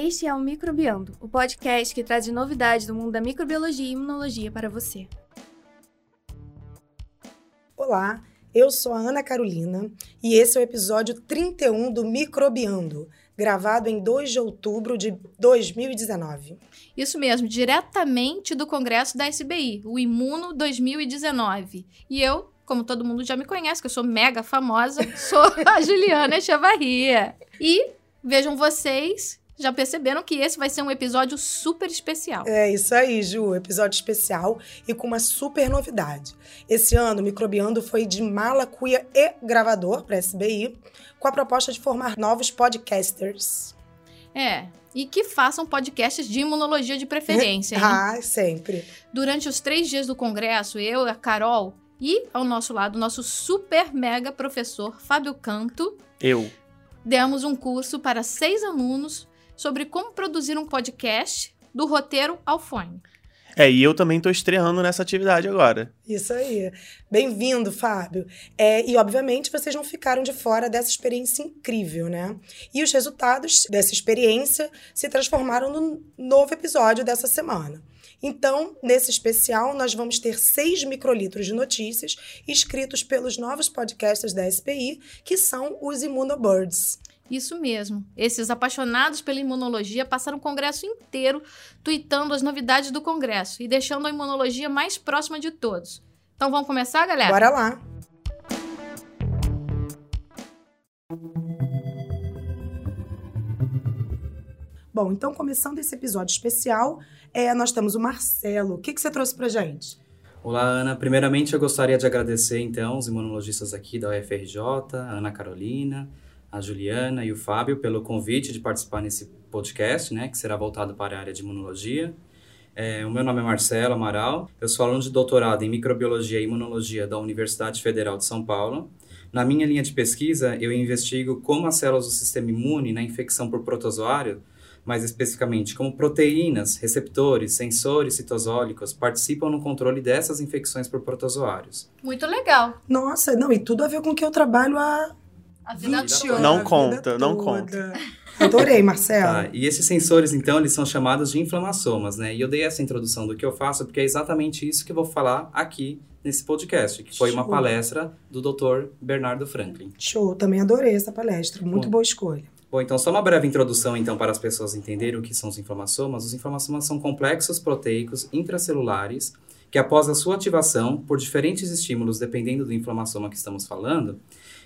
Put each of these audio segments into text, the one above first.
Este é o Microbiando, o podcast que traz novidades do mundo da microbiologia e imunologia para você. Olá, eu sou a Ana Carolina e esse é o episódio 31 do Microbiando, gravado em 2 de outubro de 2019. Isso mesmo, diretamente do congresso da SBI, o Imuno 2019. E eu, como todo mundo já me conhece, que eu sou mega famosa, sou a Juliana Chavarria. E vejam vocês já perceberam que esse vai ser um episódio super especial. É isso aí, Ju. Episódio especial e com uma super novidade. Esse ano, o Microbiando foi de mala, cuia e gravador para SBI, com a proposta de formar novos podcasters. É, e que façam podcasts de imunologia de preferência. Hein? ah, sempre. Durante os três dias do congresso, eu, a Carol e, ao nosso lado, o nosso super mega professor Fábio Canto. Eu. Demos um curso para seis alunos sobre como produzir um podcast do roteiro ao fone. É, e eu também estou estreando nessa atividade agora. Isso aí. Bem-vindo, Fábio. É, e, obviamente, vocês não ficaram de fora dessa experiência incrível, né? E os resultados dessa experiência se transformaram no novo episódio dessa semana. Então, nesse especial, nós vamos ter seis microlitros de notícias escritos pelos novos podcasters da SPI, que são os Immunobirds. Isso mesmo. Esses apaixonados pela imunologia passaram o congresso inteiro tweetando as novidades do congresso e deixando a imunologia mais próxima de todos. Então vamos começar, galera? Bora lá! Bom, então começando esse episódio especial, é, nós temos o Marcelo. O que, que você trouxe pra gente? Olá, Ana. Primeiramente, eu gostaria de agradecer, então, os imunologistas aqui da UFRJ, a Ana Carolina, a Juliana e o Fábio pelo convite de participar nesse podcast, né, que será voltado para a área de imunologia. É, o meu nome é Marcelo Amaral, eu sou aluno de doutorado em microbiologia e imunologia da Universidade Federal de São Paulo. Na minha linha de pesquisa, eu investigo como as células do sistema imune na infecção por protozoário, mais especificamente como proteínas, receptores, sensores citosólicos participam no controle dessas infecções por protozoários. Muito legal. Nossa, não, e tudo a ver com o que eu trabalho há A vida 20 toda. anos. Não a conta, não conta. Adorei, Marcelo. Tá, e esses sensores, então, eles são chamados de inflamassomas, né? E eu dei essa introdução do que eu faço porque é exatamente isso que eu vou falar aqui nesse podcast, que foi uma Show. palestra do Dr. Bernardo Franklin. Show, também adorei essa palestra. Muito Bom. boa escolha. Bom, então só uma breve introdução então para as pessoas entenderem o que são os inflamassomas. Os inflamassomas são complexos proteicos intracelulares que após a sua ativação por diferentes estímulos, dependendo do inflamassoma que estamos falando,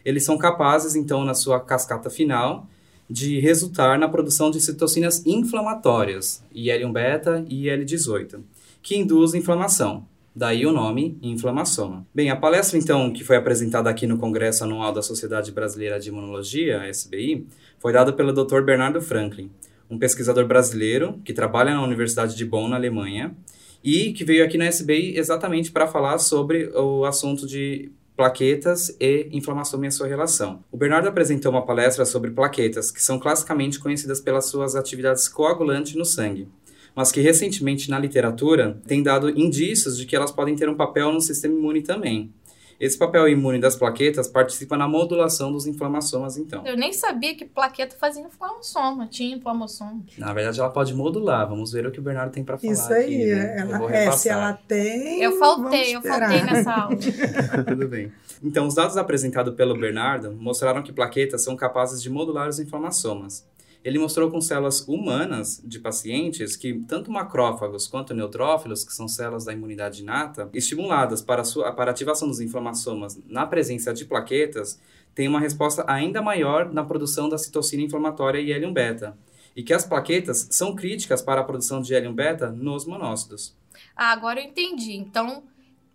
eles são capazes então na sua cascata final de resultar na produção de citocinas inflamatórias, IL-1-beta e IL-18, que induzem inflamação. Daí o nome inflamassoma. Bem, a palestra então que foi apresentada aqui no Congresso Anual da Sociedade Brasileira de Imunologia, SBI, foi dada pelo Dr. Bernardo Franklin, um pesquisador brasileiro que trabalha na Universidade de Bonn, na Alemanha, e que veio aqui na SBI exatamente para falar sobre o assunto de plaquetas e inflamação e a sua relação. O Bernardo apresentou uma palestra sobre plaquetas, que são classicamente conhecidas pelas suas atividades coagulantes no sangue, mas que recentemente na literatura tem dado indícios de que elas podem ter um papel no sistema imune também. Esse papel imune das plaquetas participa na modulação dos inflamassomas, então. Eu nem sabia que plaqueta fazia inflamassoma, tinha inflamassoma. Na verdade, ela pode modular. Vamos ver o que o Bernardo tem para falar Isso aí. aqui, né? Eu ela, é, se ela tem. Eu faltei, eu faltei nessa aula. Tudo bem. Então, os dados apresentados pelo Bernardo mostraram que plaquetas são capazes de modular os inflamassomas. Ele mostrou com células humanas de pacientes que tanto macrófagos quanto neutrófilos, que são células da imunidade inata, estimuladas para sua, para ativação dos inflamassomas na presença de plaquetas, têm uma resposta ainda maior na produção da citocina inflamatória e IL-1-beta. E que as plaquetas são críticas para a produção de IL-1-beta nos monócitos. Ah, agora eu entendi. Então,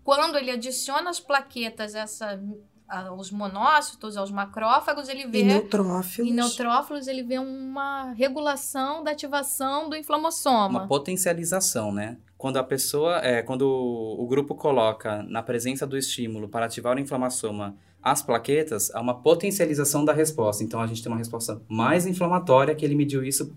quando ele adiciona as plaquetas essa, aos monócitos, aos macrófagos, ele vê. E neutrófilos. Em neutrófilos, ele vê uma regulação da ativação do inflamassoma. Uma potencialização, né? Quando a pessoa, é, quando o grupo coloca na presença do estímulo para ativar o inflamassoma as plaquetas, há uma potencialização da resposta. Então a gente tem uma resposta mais inflamatória que ele mediu isso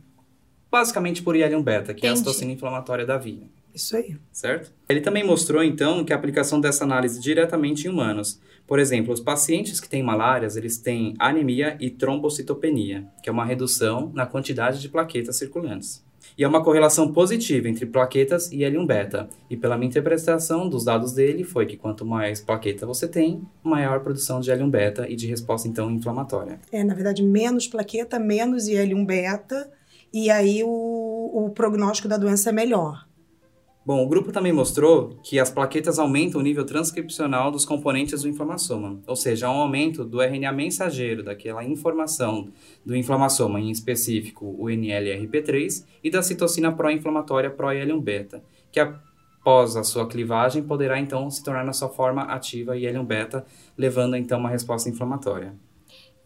basicamente por IL-1 beta, que é a Entendi. citocina inflamatória da via. Isso aí. certo? Ele também mostrou, então, que a aplicação dessa análise diretamente em humanos. Por exemplo, os pacientes que têm malárias, eles têm anemia e trombocitopenia, que é uma redução na quantidade de plaquetas circulantes. E é uma correlação positiva entre plaquetas e L1-beta. E pela minha interpretação dos dados dele, foi que quanto mais plaqueta você tem, maior produção de L1-beta e de resposta, então, inflamatória. É, na verdade, menos plaqueta, menos IL-1 beta, e aí o, o prognóstico da doença é melhor. Bom, o grupo também mostrou que as plaquetas aumentam o nível transcripcional dos componentes do inflamassoma, ou seja, há um aumento do RNA mensageiro, daquela informação do inflamassoma, em específico o NLRP3, e da citocina pró-inflamatória pró-IL-1-beta, que após a sua clivagem poderá então se tornar na sua forma ativa IL-1-beta, levando então uma resposta inflamatória.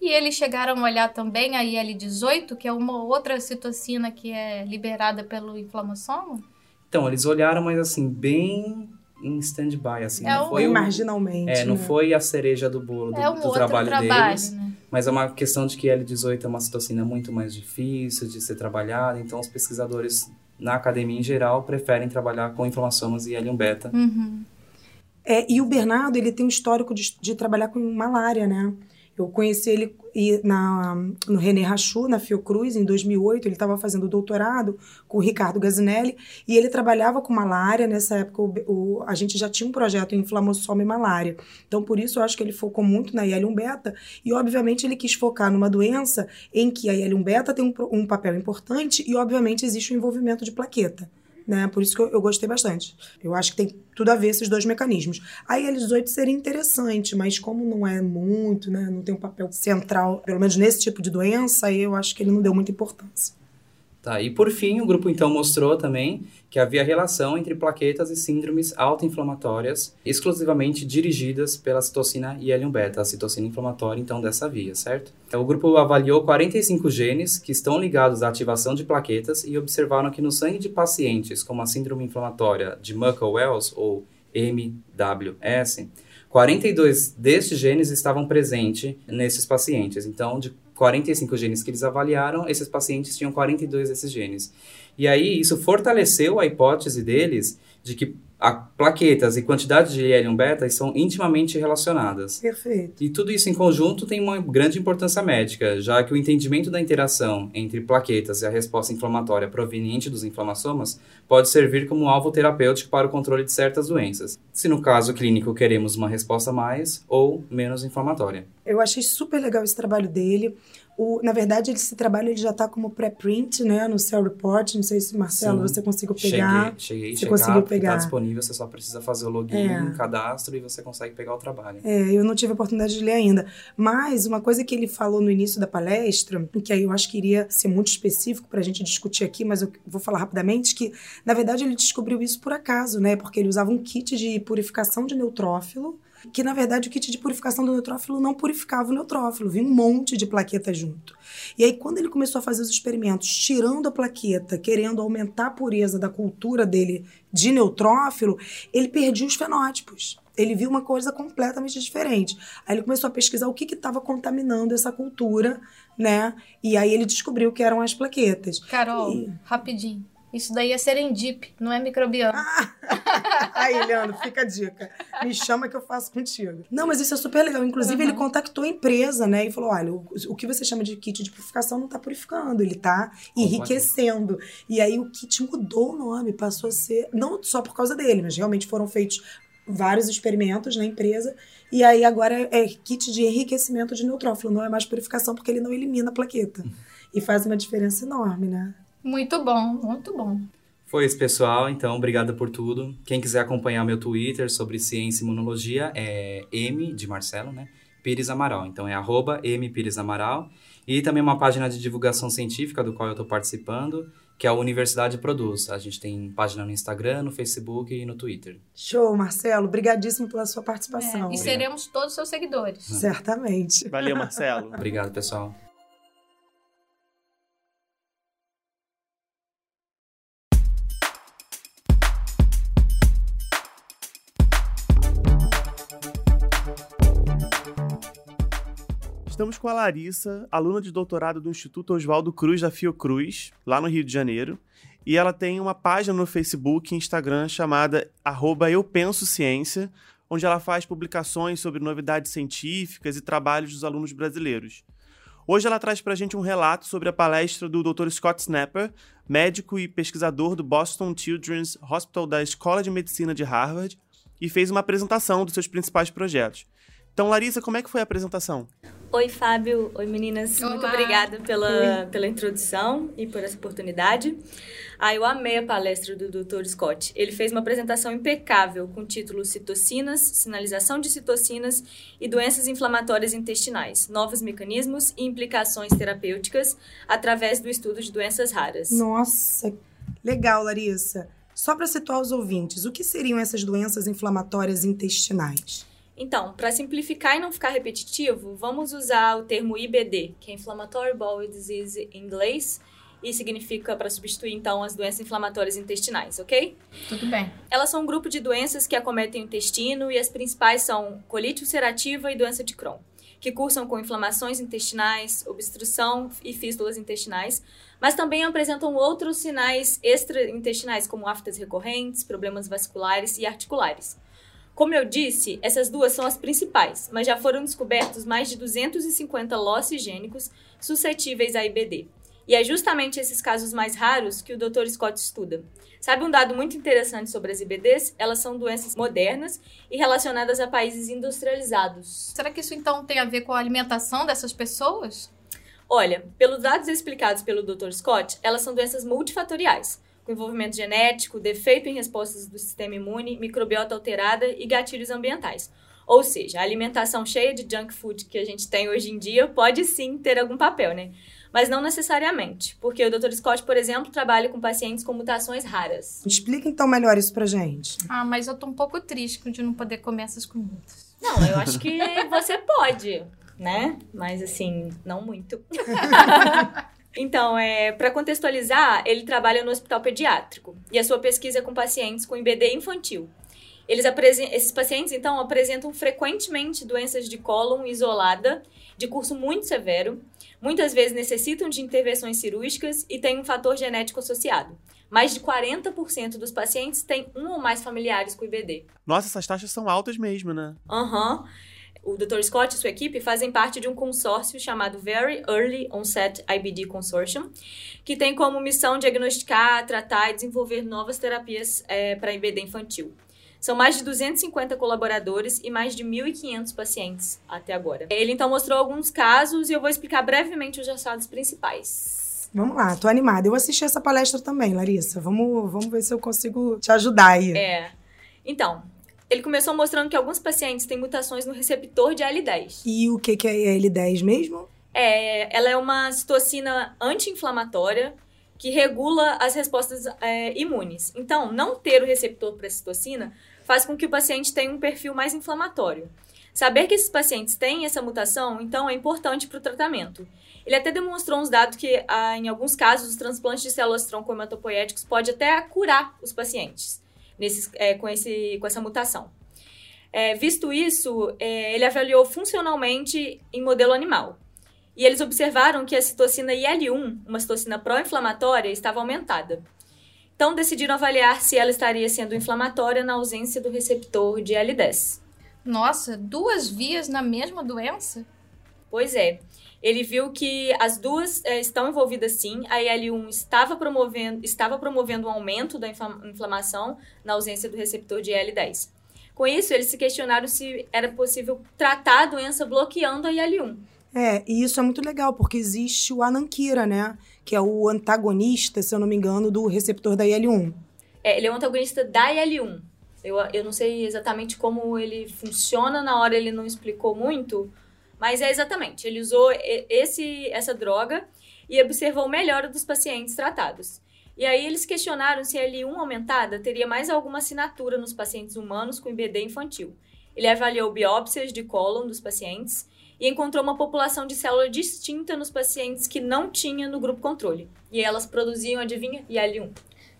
E eles chegaram a olhar também a IL-18, que é uma outra citocina que é liberada pelo inflamassoma? Então, eles olharam, mas assim, bem em stand-by, assim. É não um- foi marginalmente. É, não né? foi a cereja do bolo do, é um do outro trabalho, trabalho, deles. né? Mas é uma questão de que L18 é uma citocina muito mais difícil de ser trabalhada, então os pesquisadores na academia em geral preferem trabalhar com inflamassomas e L1 beta. Uhum. É, e o Bernardo, ele tem um histórico de, de trabalhar com malária, né? Eu conheci ele na, no René Rachu, na Fiocruz, em 2008. Ele estava fazendo doutorado com o Ricardo Gazinelli e ele trabalhava com malária. Nessa época, o, o- a gente já tinha um projeto em inflamassoma e malária. Então, por isso, eu acho que ele focou muito na IL-1-beta e, obviamente, ele quis focar numa doença em que a IL-1-beta tem um, um papel importante e, obviamente, existe o envolvimento de plaqueta. Né? Por isso que eu, eu gostei bastante. Eu acho que tem tudo a ver esses dois mecanismos. A IL-18 seria interessante, mas como não é muito, né, não tem um papel central, pelo menos nesse tipo de doença, eu acho que ele não deu muita importância. Tá, e por fim, o grupo então mostrou também que havia relação entre plaquetas e síndromes autoinflamatórias exclusivamente dirigidas pela citocina IL-1 beta, a citocina inflamatória então dessa via, certo? O grupo avaliou 45 genes que estão ligados à ativação de plaquetas e observaram que no sangue de pacientes com a síndrome inflamatória de Muckle-Wells ou MWS, 42 destes genes estavam presentes nesses pacientes. Então, de 45 genes que eles avaliaram, esses pacientes tinham 42 desses genes. E aí, isso fortaleceu a hipótese deles de que a plaquetas e quantidade de IL-1 beta são intimamente relacionadas. Perfeito. E tudo isso em conjunto tem uma grande importância médica, já que o entendimento da interação entre plaquetas e a resposta inflamatória proveniente dos inflamassomas pode servir como alvo terapêutico para o controle de certas doenças, se no caso clínico queremos uma resposta mais ou menos inflamatória. Eu achei super legal esse trabalho dele. O, na verdade, esse trabalho ele já está como pré-print, né, no Cell Report. Não sei se, Marcelo, Sim. você conseguiu pegar. Cheguei, cheguei Você conseguiu porque pegar. Está disponível, você só precisa fazer o login, É. cadastro e você consegue pegar o trabalho. É, eu não tive a oportunidade de ler ainda. Mas uma coisa que ele falou no início da palestra, que aí eu acho que iria ser muito específico para a gente discutir aqui, mas eu vou falar rapidamente, que na verdade ele descobriu isso por acaso, né? Porque ele usava um kit de purificação de neutrófilo, que na verdade o kit de purificação do neutrófilo não purificava o neutrófilo, vinha um monte de plaqueta junto. E aí quando ele começou a fazer os experimentos, tirando a plaqueta, querendo aumentar a pureza da cultura dele de neutrófilo, ele perdia os fenótipos. Ele viu uma coisa completamente diferente. Aí ele começou a pesquisar o que estava contaminando essa cultura, né? E aí ele descobriu que eram as plaquetas. Carol, Ih. rapidinho. Isso daí é serendip, não é microbiano. Aí, Leandro, fica a dica. Me chama que eu faço contigo. Não, mas isso é super legal. Inclusive, ele contactou a empresa, né? E falou: olha, o, o que você chama de kit de purificação não tá purificando, ele tá enriquecendo. E aí o kit mudou o nome, passou a ser. Não só por causa dele, mas realmente foram feitos vários experimentos na empresa. E aí agora é kit de enriquecimento de neutrófilo, não é mais purificação, porque ele não elimina a plaqueta. E faz uma diferença enorme, né? Muito bom, muito bom. Foi isso, pessoal. Então, obrigado por tudo. Quem quiser acompanhar meu Twitter sobre ciência e imunologia é M, de Marcelo, né? Pires Amaral. Então, é arroba M Pires Amaral. E também uma página de divulgação científica do qual eu estou participando, que é a Universidade Produz. A gente tem página no Instagram, no Facebook e no Twitter. Show, Marcelo. Obrigadíssimo pela sua participação. É, e seremos todos seus seguidores. Certamente. Valeu, Marcelo. Obrigado, pessoal. Com a Larissa, aluna de doutorado do Instituto Oswaldo Cruz da Fiocruz, lá no Rio de Janeiro. E ela tem uma página no Facebook e Instagram chamada arroba Eu Penso Ciência, onde ela faz publicações sobre novidades científicas e trabalhos dos alunos brasileiros. Hoje ela traz para a gente um relato sobre a palestra do Dr. Scott Snapper, médico e pesquisador do Boston Children's Hospital da Escola de Medicina de Harvard, e fez uma apresentação dos seus principais projetos. Então, Larissa, como é que foi a apresentação? Oi, Fábio. Oi, meninas. Olá. Muito obrigada pela, pela introdução e por essa oportunidade. Ah, eu amei a palestra do Dr. Scott. Ele fez uma apresentação impecável com o título Citocinas, Sinalização de Citocinas e Doenças Inflamatórias Intestinais, Novos Mecanismos e Implicações Terapêuticas através do estudo de doenças raras. Nossa, legal, Larissa. Só para situar os ouvintes, o que seriam essas doenças inflamatórias intestinais? Então, para simplificar e não ficar repetitivo, vamos usar o termo IBD, que é Inflammatory Bowel Disease em inglês, e significa para substituir então as doenças inflamatórias intestinais, ok? Tudo bem. Elas são um grupo de doenças que acometem o intestino e as principais são colite ulcerativa e doença de Crohn, que cursam com inflamações intestinais, obstrução e fístulas intestinais, mas também apresentam outros sinais extraintestinais, como aftas recorrentes, problemas vasculares e articulares. Como eu disse, essas duas são as principais, mas já foram descobertos mais de 250 losses gênicos suscetíveis a IBD. E é justamente esses casos mais raros que o Dr. Scott estuda. Sabe um dado muito interessante sobre as IBDs? Elas são doenças modernas e relacionadas a países industrializados. Será que isso então tem a ver com a alimentação dessas pessoas? Olha, pelos dados explicados pelo Dr. Scott, elas são doenças multifatoriais, com envolvimento genético, defeito em respostas do sistema imune, microbiota alterada e gatilhos ambientais. Ou seja, a alimentação cheia de junk food que a gente tem hoje em dia pode sim ter algum papel, né? Mas não necessariamente, porque o Dr. Scott, por exemplo, trabalha com pacientes com mutações raras. Explica então melhor isso pra gente. Ah, mas eu tô um pouco triste de não poder comer essas comidas. Não, eu acho que você pode, né? Mas assim, não muito. Então, é, para contextualizar, ele trabalha no hospital pediátrico e a sua pesquisa é com pacientes com IBD infantil. Eles esses pacientes, então, apresentam frequentemente doenças de cólon isolada, de curso muito severo, muitas vezes necessitam de intervenções cirúrgicas e têm um fator genético associado. Mais de 40% dos pacientes têm um ou mais familiares com IBD. Nossa, essas taxas são altas mesmo, né? Aham. O Dr. Scott e sua equipe fazem parte de um consórcio chamado Very Early Onset IBD Consortium, que tem como missão diagnosticar, tratar e desenvolver novas terapias para IBD infantil. São mais de 250 colaboradores e mais de 1.500 pacientes até agora. Ele então mostrou alguns casos e eu vou explicar brevemente os achados principais. Vamos lá, tô animada. Eu assisti essa palestra também, Larissa. Vamos, vamos ver se eu consigo te ajudar aí. É. Então, ele começou mostrando que alguns pacientes têm mutações no receptor de IL-10. E o que, que é L10 mesmo? É, ela é uma citocina anti-inflamatória que regula as respostas é, imunes. Então, não ter o receptor para citocina faz com que o paciente tenha um perfil mais inflamatório. Saber que esses pacientes têm essa mutação, então, é importante para o tratamento. Ele até demonstrou uns dados que, ah, em alguns casos, os transplantes de células tronco hematopoéticos pode até curar os pacientes nesses, é, com, esse, com essa mutação. É, visto isso, é, ele avaliou funcionalmente em modelo animal. E eles observaram que a citocina IL-1, uma citocina pró-inflamatória, estava aumentada. Então, decidiram avaliar se ela estaria sendo inflamatória na ausência do receptor de IL-10. Nossa, duas vias na mesma doença? Pois é. Ele viu que as duas é, estão envolvidas sim. A IL-1 estava promovendo, estava promovendo um aumento da infla- inflamação na ausência do receptor de IL-10. Com isso, eles se questionaram se era possível tratar a doença bloqueando a IL-1. É, e isso é muito legal, porque existe o Anankira, né? Que é o antagonista, se eu não me engano, do receptor da IL-1. É, ele é um antagonista da IL-1. Eu, eu não sei exatamente como ele funciona, na hora ele não explicou muito, mas é exatamente. Ele usou esse, essa droga e observou melhora dos pacientes tratados. E aí eles questionaram se a L1 aumentada teria mais alguma assinatura nos pacientes humanos com IBD infantil. Ele avaliou biópsias de cólon dos pacientes e encontrou uma população de célula distinta nos pacientes que não tinha no grupo controle. E elas produziam, adivinha, IL-1.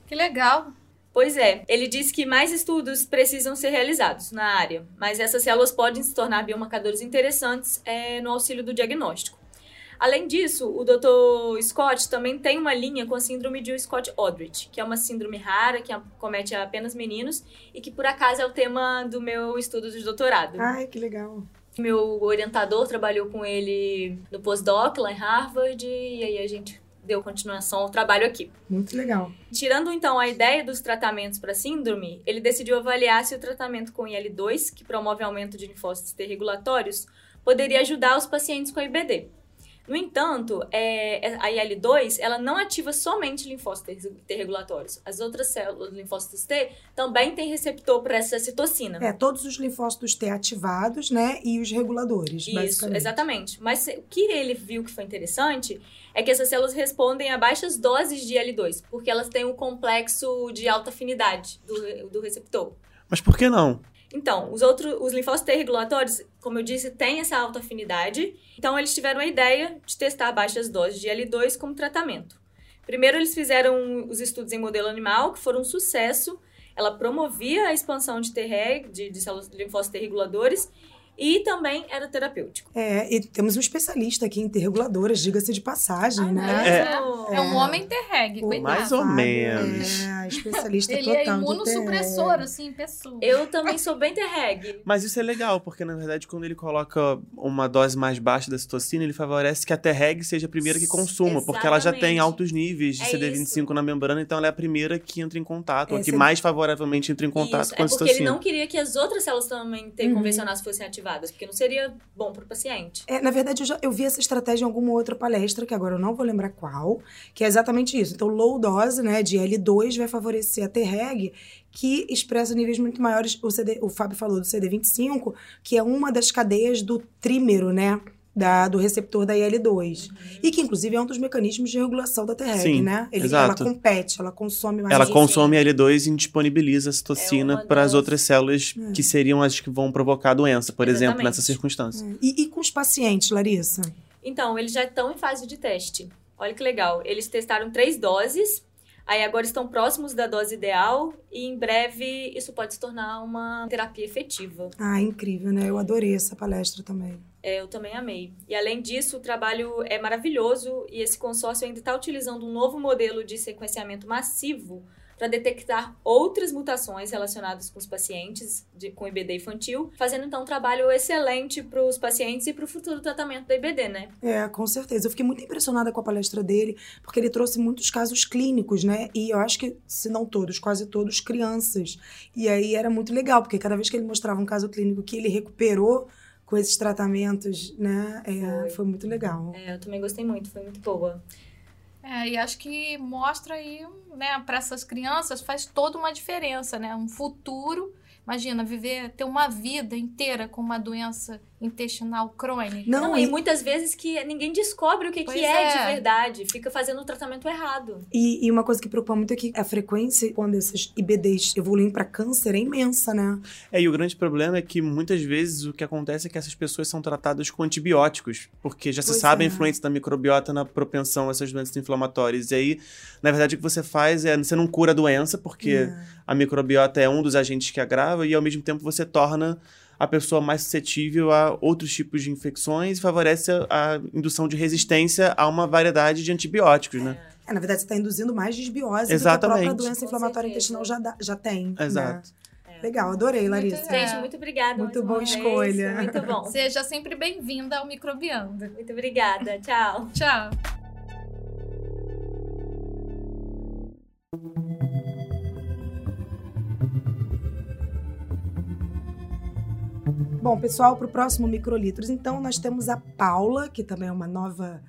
Que legal. Pois é, ele disse que mais estudos precisam ser realizados na área, mas essas células podem se tornar biomarcadores interessantes é, no auxílio do diagnóstico. Além disso, o Dr. Scott também tem uma linha com a síndrome de Scott-Odrich, que é uma síndrome rara que comete apenas meninos e que por acaso é o tema do meu estudo de doutorado. Ai, que legal. Meu orientador trabalhou com ele no pós-doc lá em Harvard e aí a gente deu continuação ao trabalho aqui. Muito legal. Tirando então a ideia dos tratamentos para síndrome, ele decidiu avaliar se o tratamento com IL-2, que promove aumento de linfócitos T regulatórios, poderia ajudar os pacientes com IBD. No entanto, é, a IL-2 ela não ativa somente linfócitos T regulatórios. As outras células linfócitos T também têm receptor para essa citocina. É, todos os linfócitos T ativados, né? E os reguladores, Isso, exatamente. Mas o que ele viu que foi interessante é que essas células respondem a baixas doses de IL-2, porque elas têm um complexo de alta afinidade do, do receptor. Mas por que não? Então, os outros, os linfócitos T regulatórios, como eu disse, têm essa alta afinidade. Então, eles tiveram a ideia de testar baixas doses de L2 como tratamento. Primeiro, eles fizeram os estudos em modelo animal, que foram um sucesso. Ela promovia a expansão de T-reg, de, de células linfócitos T reguladores, e também era terapêutico. É, e temos um especialista aqui em ter reguladoras, diga-se de passagem, ah, né? É, é, um homem ter-reg, cuidado. Mais ou menos. É, especialista Ele total é imunossupressor, assim, pessoa. Eu também sou bem ter-reg. Mas isso é legal, porque na verdade quando ele coloca uma dose mais baixa da citocina, ele favorece que a T-reg seja a primeira que consuma, Exatamente. porque ela já tem altos níveis de É CD25 isso. na membrana, então ela é a primeira que entra em contato, É, a que você- mais favoravelmente entra em contato Isso, com é a porque ele citocina. não queria que as outras células também T Uhum. convencionais fossem ativadas, porque não seria bom para o paciente. É, na verdade, eu, já, eu vi essa estratégia em alguma outra palestra, que agora eu não vou lembrar qual, que é exatamente isso. Então, low dose, né, de L2 vai favorecer a T-reg, que expressa níveis muito maiores. O, CD, o Fábio falou do CD25, que é uma das cadeias do trímero, né? Da, do receptor da IL-2. E que, inclusive, é um dos mecanismos de regulação da T-reg, Sim, né? Ele, exato. Ela compete, ela consome mais. Ela consome L2 e indisponibiliza a É citocina uma para as das- outras células que seriam as que vão provocar a doença, por exemplo, Exatamente. nessa circunstância. E, e com os pacientes, Larissa? Então, eles já estão em fase de teste. Olha que legal. Eles testaram três doses, aí agora estão próximos da dose ideal e em breve isso pode se tornar uma terapia efetiva. Ah, incrível, né? Eu adorei essa palestra também. É, eu também amei. E além disso, o trabalho é maravilhoso e esse consórcio ainda está utilizando um novo modelo de sequenciamento massivo para detectar outras mutações relacionadas com os pacientes de, com IBD infantil, fazendo então um trabalho excelente para os pacientes e para o futuro tratamento da IBD, né? É, com certeza. Eu fiquei muito impressionada com a palestra dele, porque ele trouxe muitos casos clínicos, né? E eu acho que, se não todos, quase todos, crianças. E aí era muito legal, porque cada vez que ele mostrava um caso clínico que ele recuperou com esses tratamentos, né? é, Foi. foi. muito legal. É, eu também gostei muito, foi muito boa. É, e acho que mostra aí, né, para essas crianças faz toda uma diferença, né? Um futuro, imagina, viver, ter uma vida inteira com uma doença intestinal crônica. Não, Não, e, e muitas vezes que ninguém descobre o que, Pois que é, é. de verdade, fica fazendo o tratamento errado. e, e uma coisa que preocupa muito é que a frequência, quando esses IBDs evoluem para câncer, é imensa, né? É, e o grande problema é que muitas vezes o que acontece é que essas pessoas são tratadas com antibióticos, porque já se Pois sabe é. a influência da microbiota na propensão a essas doenças inflamatórias. E aí, na verdade, o que você faz é, você não cura a doença, porque É. a microbiota é um dos agentes que agrava, e ao mesmo tempo você torna a pessoa mais suscetível a outros tipos de infecções e favorece a, a indução de resistência a uma variedade de antibióticos, né? É, na verdade, você está induzindo mais desbiose do que a Exatamente. própria doença Com inflamatória certeza. intestinal já, dá- já tem. né? Exato. Legal, adorei, Larissa. É. Gente, muito obrigada. Muito boa vez, escolha. Muito bom. Seja sempre bem-vinda ao Microbiando. Muito obrigada. Tchau. Tchau. Bom, pessoal, para o próximo Microlitros, então, nós temos a Paula, que também é uma nova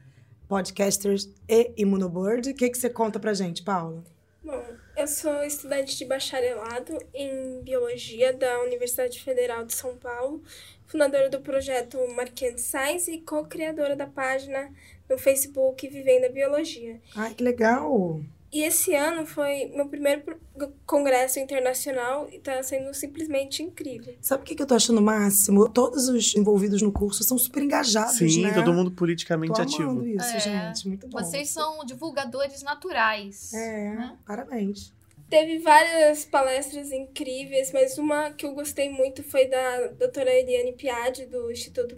podcaster e imunobird. O que, que você conta pra gente, Paula? Bom, eu sou estudante de bacharelado em Biologia da Universidade Federal de São Paulo, fundadora do projeto Marquês Science e co-criadora da página no Facebook Vivendo a Biologia. Ai, que legal! E esse ano foi meu primeiro congresso internacional e está sendo simplesmente incrível. Sabe o que, que eu tô achando máximo? Todos os envolvidos no curso são super engajados, Sim, né? todo mundo politicamente ativo. isso, É. gente. Muito bom. Vocês são divulgadores naturais. É, né? parabéns. teve várias palestras incríveis, mas uma que eu gostei muito foi da doutora Eliane Piade, do Instituto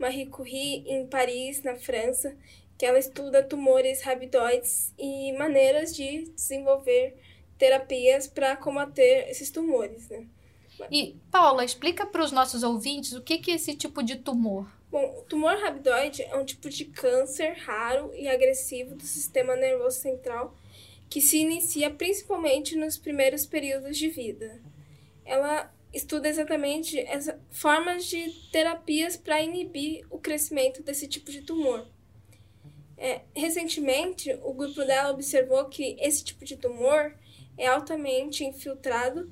Marie Curie, em Paris, na França, que ela estuda tumores rabidoides e maneiras de desenvolver terapias para combater esses tumores, né? E, Paula, explica para os nossos ouvintes o que, que é esse tipo de tumor. Bom, o tumor rabidoide é um tipo de câncer raro e agressivo do sistema nervoso central que se inicia principalmente nos primeiros períodos de vida. Ela estuda exatamente as formas de terapias para inibir o crescimento desse tipo de tumor. É, recentemente, o grupo dela observou que esse tipo de tumor é altamente infiltrado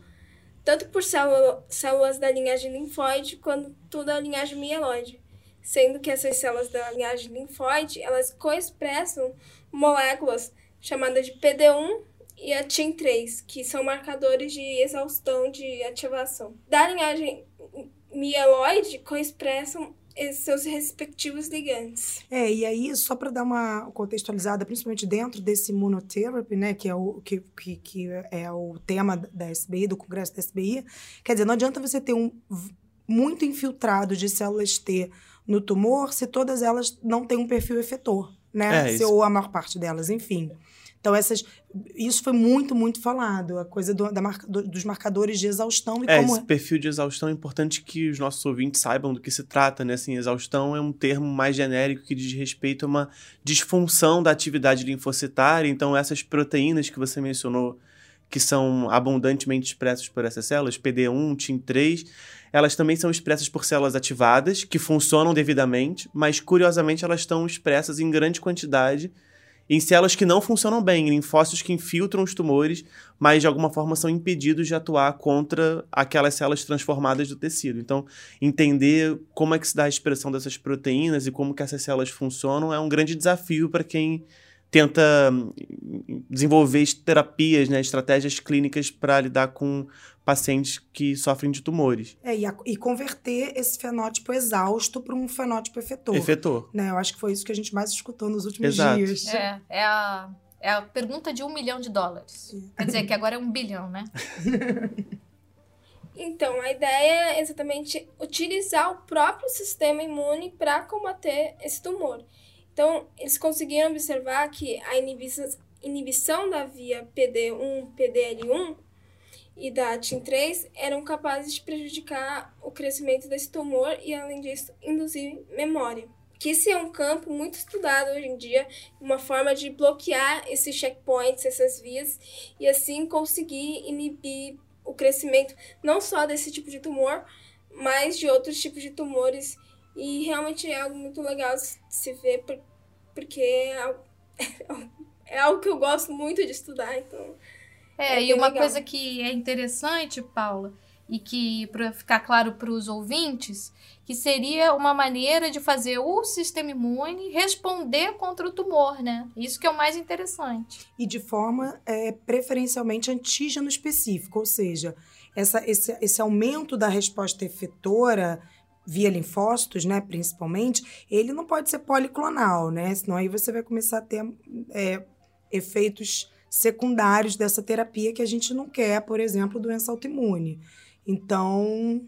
tanto por célula, células da linhagem linfóide quanto da linhagem mieloide, sendo que essas células da linhagem linfóide elas coexpressam moléculas chamadas de PD1 e a TIM3, que são marcadores de exaustão de ativação. Da linhagem mieloide coexpressam seus respectivos ligantes. É, e aí, só para dar uma contextualizada, principalmente dentro desse immunotherapy, né, que é o, que, que, que é o tema da SBI, do Congresso da SBI, quer dizer, não adianta você ter um muito infiltrado de células T no tumor se todas elas não têm um perfil efetor, né? É, se, ou a maior parte delas, enfim. Então, essas, isso foi muito, muito falado, a coisa do, da marca, do, dos marcadores de exaustão e É, como. esse perfil de exaustão é importante que os nossos ouvintes saibam do que se trata, né? Assim, exaustão é um termo mais genérico que diz respeito a uma disfunção da atividade linfocitária. Então, essas proteínas que você mencionou, que são abundantemente expressas por essas células, PD1, TIM3, elas também são expressas por células ativadas, que funcionam devidamente, mas curiosamente elas estão expressas em grande quantidade em células que não funcionam bem, em linfócitos que infiltram os tumores, mas de alguma forma são impedidos de atuar contra aquelas células transformadas do tecido. Então, entender como é que se dá a expressão dessas proteínas e como que essas células funcionam é um grande desafio para quem tenta hum, desenvolver terapias, né, estratégias clínicas para lidar com pacientes que sofrem de tumores. É, e, a- e converter esse fenótipo exausto para um fenótipo efetor. Efetor. Né? Eu acho que foi isso que a gente mais escutou nos últimos Exato. dias. É, é a, é a pergunta de um milhão de dólares. Quer dizer que agora é um bilhão, né? Então, a ideia é exatamente utilizar o próprio sistema imune para combater esse tumor. Então, eles conseguiram observar que a inibição, inibição da via PD1, PDL1 e da TIM3 eram capazes de prejudicar o crescimento desse tumor e, além disso, induzir memória. Que esse é um campo muito estudado hoje em dia, uma forma de bloquear esses checkpoints, essas vias, e assim conseguir inibir o crescimento não só desse tipo de tumor, mas de outros tipos de tumores. E realmente é algo muito legal de se ver, por- porque é algo, é algo que eu gosto muito de estudar, então... É, É e uma legal. coisa que é interessante, Paula, e que para ficar claro para os ouvintes, que seria uma maneira de fazer o sistema imune responder contra o tumor, né? Isso que é o mais interessante. E de forma é, preferencialmente antígeno específico, ou seja, essa, esse, esse aumento da resposta efetora via linfócitos, né, principalmente, ele não pode ser policlonal, né? Senão aí você vai começar a ter é, efeitos secundários dessa terapia que a gente não quer, por exemplo, doença autoimune. Então,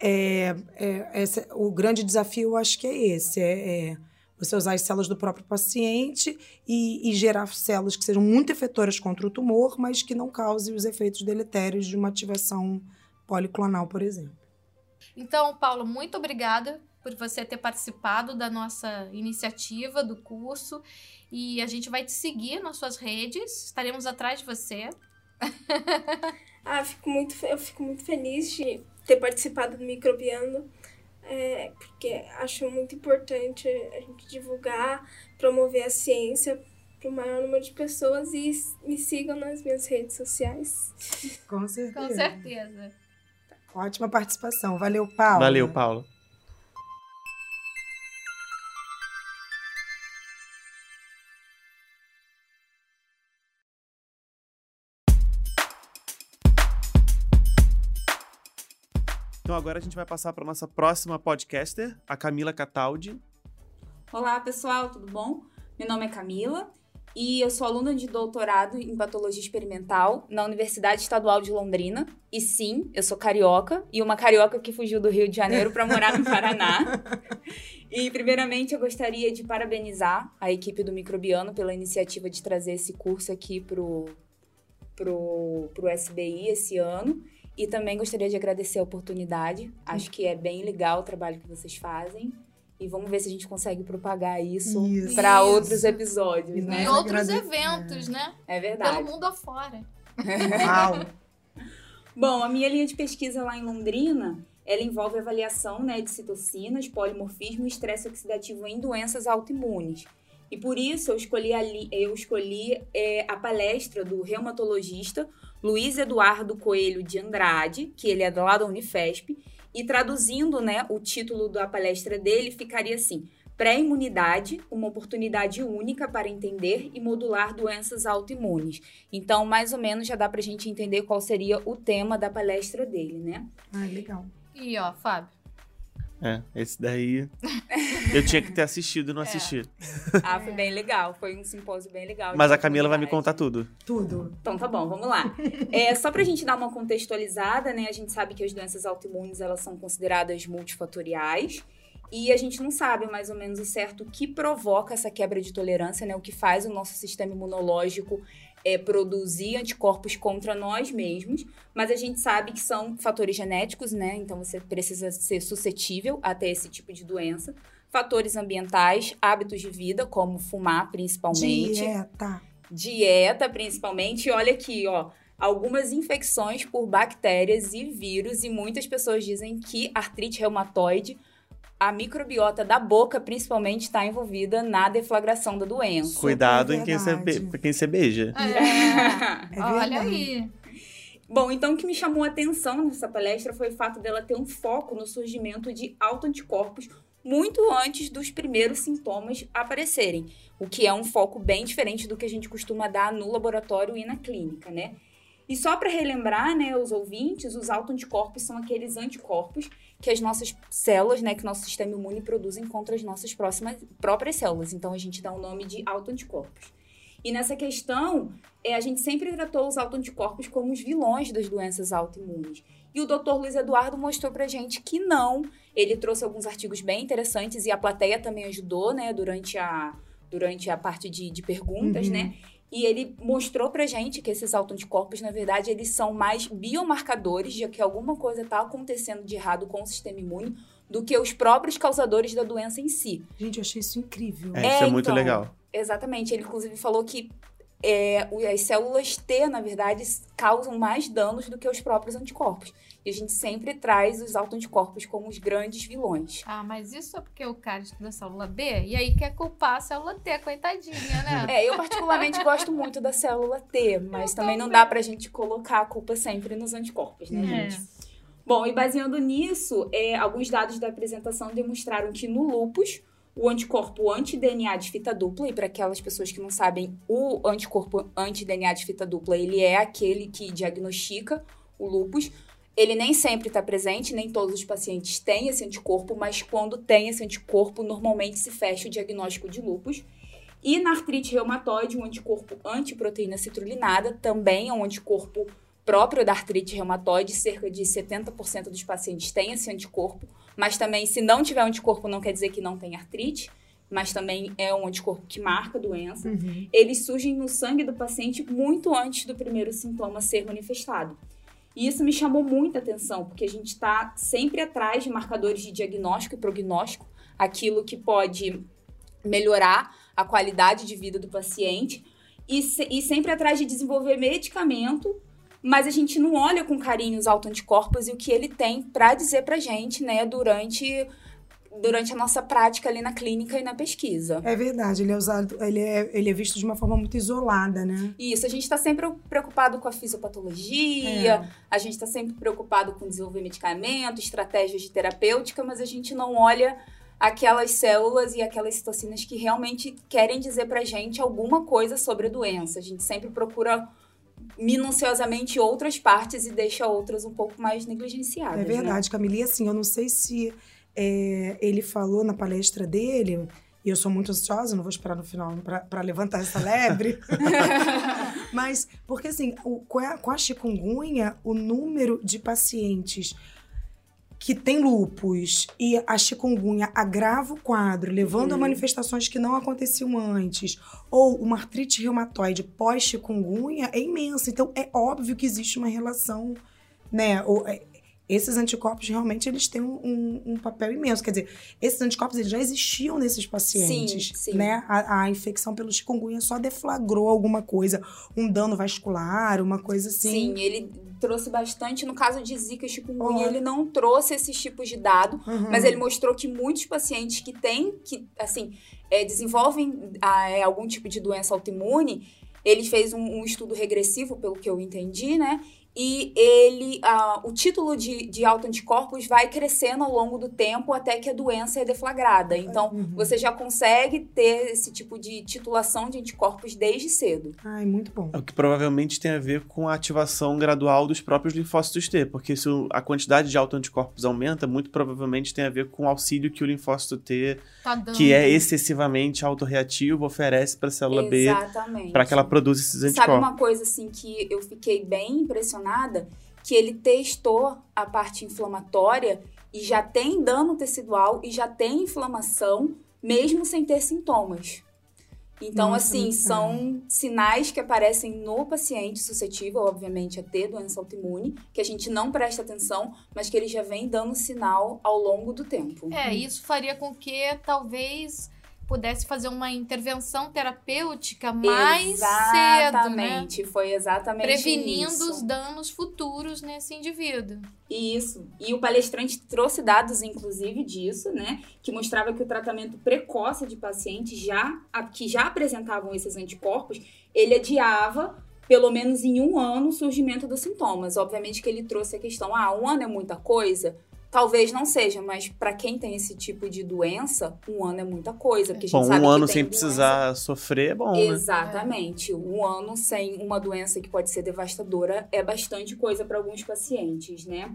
é, é, esse- o grande desafio eu acho que é esse, é, é você usar as células do próprio paciente e, e gerar células que sejam muito efetoras contra o tumor, mas que não causem os efeitos deletérios de uma ativação policlonal, por exemplo. Então, Paulo, muito obrigada por você ter participado da nossa iniciativa, do curso. E a gente vai te seguir nas suas redes, estaremos atrás de você. Ah, fico muito, eu fico muito feliz de ter participado do Microbiano, é, porque acho muito importante a gente divulgar, promover a ciência para o maior número de pessoas e me sigam nas minhas redes sociais. Com certeza. Com certeza. Ótima participação. Valeu, Paulo. Valeu, Paulo. Então agora a gente vai passar para nossa próxima podcaster, a Camila Cataldi. Olá, pessoal, tudo bom? Meu nome é Camila e eu sou aluna de doutorado em patologia experimental na Universidade Estadual de Londrina. E sim, eu sou carioca e uma carioca que fugiu do Rio de Janeiro para morar no Paraná. E primeiramente eu gostaria de parabenizar a equipe do Microbiano pela iniciativa de trazer esse curso aqui pro pro, pro SBI esse ano. E também gostaria de agradecer a oportunidade. Acho que é bem legal o trabalho que vocês fazem. E vamos ver se a gente consegue propagar isso, Isso. para outros episódios, E né? Outros eventos, né? É verdade. Pelo mundo afora. Uau. Bom, a minha linha de pesquisa lá em Londrina, ela envolve avaliação né, de citocinas, polimorfismo e estresse oxidativo em doenças autoimunes. E por isso eu escolhi a, li- eu escolhi é, a palestra do reumatologista Luiz Eduardo Coelho de Andrade, que ele é lá da Unifesp, e traduzindo né, o título da palestra dele ficaria assim: Pré-imunidade, uma oportunidade única para entender e modular doenças autoimunes. Então, mais ou menos, já dá pra gente entender qual seria o tema da palestra dele, né? Ah, legal. E ó, Fábio. É, esse daí. Eu tinha que ter assistido e não assisti. Ah, foi bem legal. Foi um simpósio bem legal. Mas a Camila vai me contar tudo. Tudo. Então tá bom, vamos lá. É, só pra gente dar uma contextualizada, né? A gente sabe que as doenças autoimunes, elas são consideradas multifatoriais. E a gente não sabe mais ou menos o certo o que provoca essa quebra de tolerância, né? O que faz o nosso sistema imunológico é, produzir anticorpos contra nós mesmos. Mas a gente sabe que são fatores genéticos, né? Então você precisa ser suscetível a ter esse tipo de doença. Fatores ambientais, hábitos de vida, como fumar principalmente Dieta. dieta, principalmente. E olha aqui, ó, algumas infecções por bactérias e vírus, e muitas pessoas dizem que artrite reumatoide, a microbiota da boca, principalmente, está envolvida na deflagração da doença. Cuidado é em quem você, be- quem você beija. É Olha verdade. aí. Bom, então o que me chamou a atenção nessa palestra foi o fato dela ter um foco no surgimento de autoanticorpos muito antes dos primeiros sintomas aparecerem, o que é um foco bem diferente do que a gente costuma dar no laboratório e na clínica, né? E só para relembrar, né, os ouvintes, os autoanticorpos são aqueles anticorpos que as nossas células, né, que o nosso sistema imune produzem contra as nossas próximas, próprias células. Então a gente dá o nome de autoanticorpos. E nessa questão, é, a gente sempre tratou os autoanticorpos como os vilões das doenças autoimunes. E o Dr. Luiz Eduardo mostrou pra gente que não. Ele trouxe alguns artigos bem interessantes e a plateia também ajudou, né, durante a, durante a parte de, de perguntas, Uhum. né? E ele mostrou pra gente que esses autoanticorpos, na verdade, eles são mais biomarcadores de que alguma coisa está acontecendo de errado com o sistema imune do que os próprios causadores da doença em si. Gente, eu achei isso incrível. É, isso é muito então. legal. Exatamente. Ele, inclusive, falou que é, as células T, na verdade, causam mais danos do que os próprios anticorpos. E a gente sempre traz os autoanticorpos como os grandes vilões. Ah, mas isso é porque o cara estuda a célula B e aí quer culpar a célula T, coitadinha, né? É, eu particularmente gosto muito da célula T, mas Eu também não também. dá pra gente colocar a culpa sempre nos anticorpos, né, É. gente? Bom, e baseando nisso, é, alguns dados da apresentação demonstraram que no lupus, o anticorpo anti-DNA de fita dupla, e para aquelas pessoas que não sabem, o anticorpo anti-DNA de fita dupla, ele é aquele que diagnostica o lupus. Ele nem sempre está presente, nem todos os pacientes têm esse anticorpo, mas quando tem esse anticorpo, normalmente se fecha o diagnóstico de lupus. E na artrite reumatoide, o anticorpo antiproteína citrulinada também é um anticorpo próprio da artrite reumatoide, cerca de 70% dos pacientes têm esse anticorpo, mas também se não tiver anticorpo não quer dizer que não tem artrite, mas também é um anticorpo que marca a doença. Uhum. Eles surgem no sangue do paciente muito antes do primeiro sintoma ser manifestado. E isso me chamou muita atenção, porque a gente está sempre atrás de marcadores de diagnóstico e prognóstico, aquilo que pode melhorar a qualidade de vida do paciente, e, se- e sempre atrás de desenvolver medicamento, mas a gente não olha com carinho os autoanticorpos e o que ele tem para dizer pra gente, né, durante, durante a nossa prática ali na clínica e na pesquisa. É verdade, ele é usado, ele é, ele é visto de uma forma muito isolada, né? Isso, a gente está sempre preocupado com a fisiopatologia, É. a gente está sempre preocupado com desenvolver medicamento, estratégias de terapêutica, mas a gente não olha aquelas células e aquelas citocinas que realmente querem dizer pra gente alguma coisa sobre a doença. A gente sempre procura minuciosamente outras partes e deixa outras um pouco mais negligenciadas. É né? verdade, Camila. E assim, eu não sei se é, ele falou na palestra dele, E eu sou muito ansiosa, não vou esperar no final para levantar essa lebre. Mas, porque assim, o, com, a, com a chikungunya, o número de pacientes que tem lupus e a chikungunya agrava o quadro, levando a manifestações que não aconteciam antes, ou uma artrite reumatoide pós-chikungunya, é imensa. Então, é óbvio que existe uma relação, né? Ou, é, esses anticorpos realmente eles têm um, um, um papel imenso. Quer dizer, esses anticorpos eles já existiam nesses pacientes, Sim, sim. né? A, a infecção pelo chikungunya só deflagrou alguma coisa, um dano vascular, uma coisa assim. Sim, ele trouxe bastante. No caso de Zika e chikungunya, Olha. ele não trouxe esses tipos de dado, Uhum. mas ele mostrou que muitos pacientes que têm, que, assim, é, desenvolvem ah, é, algum tipo de doença autoimune, ele fez um, um estudo regressivo, pelo que eu entendi, né? E ele, ah, o título de, de autoanticorpos vai crescendo ao longo do tempo até que a doença é deflagrada. Então, Uhum. você já consegue ter esse tipo de titulação de anticorpos desde cedo. Ai, muito bom. O que provavelmente tem a ver com a ativação gradual dos próprios linfócitos T, porque se a quantidade de autoanticorpos aumenta, muito provavelmente tem a ver com o auxílio que o linfócito T, Tá dando. que é excessivamente autorreativo, oferece para a célula B Exatamente. para que ela produza esses Sabe anticorpos. uma coisa assim que eu fiquei bem impressionada? Que ele testou a parte inflamatória e já tem dano tecidual e já tem inflamação, mesmo sem ter sintomas. Então, Nossa, assim, são sinais que aparecem no paciente suscetível, obviamente, a ter doença autoimune, que a gente não presta atenção, mas que ele já vem dando sinal ao longo do tempo. É, isso faria com que talvez pudesse fazer uma intervenção terapêutica mais cedo, né? Exatamente, foi exatamente Prevenindo isso. os danos futuros nesse indivíduo. Isso. E o palestrante trouxe dados, inclusive, disso, né? Que mostrava que o tratamento precoce de pacientes já, que já apresentavam esses anticorpos, ele adiava, pelo menos em um ano, o surgimento dos sintomas. Obviamente que ele trouxe a questão, ah, um ano é muita coisa? Talvez não seja, mas para quem tem esse tipo de doença, um ano é muita coisa. Porque Bom, um ano sem doença- precisar sofrer é bom, né? Exatamente. Um ano sem uma doença que pode ser devastadora é bastante coisa para alguns pacientes, né?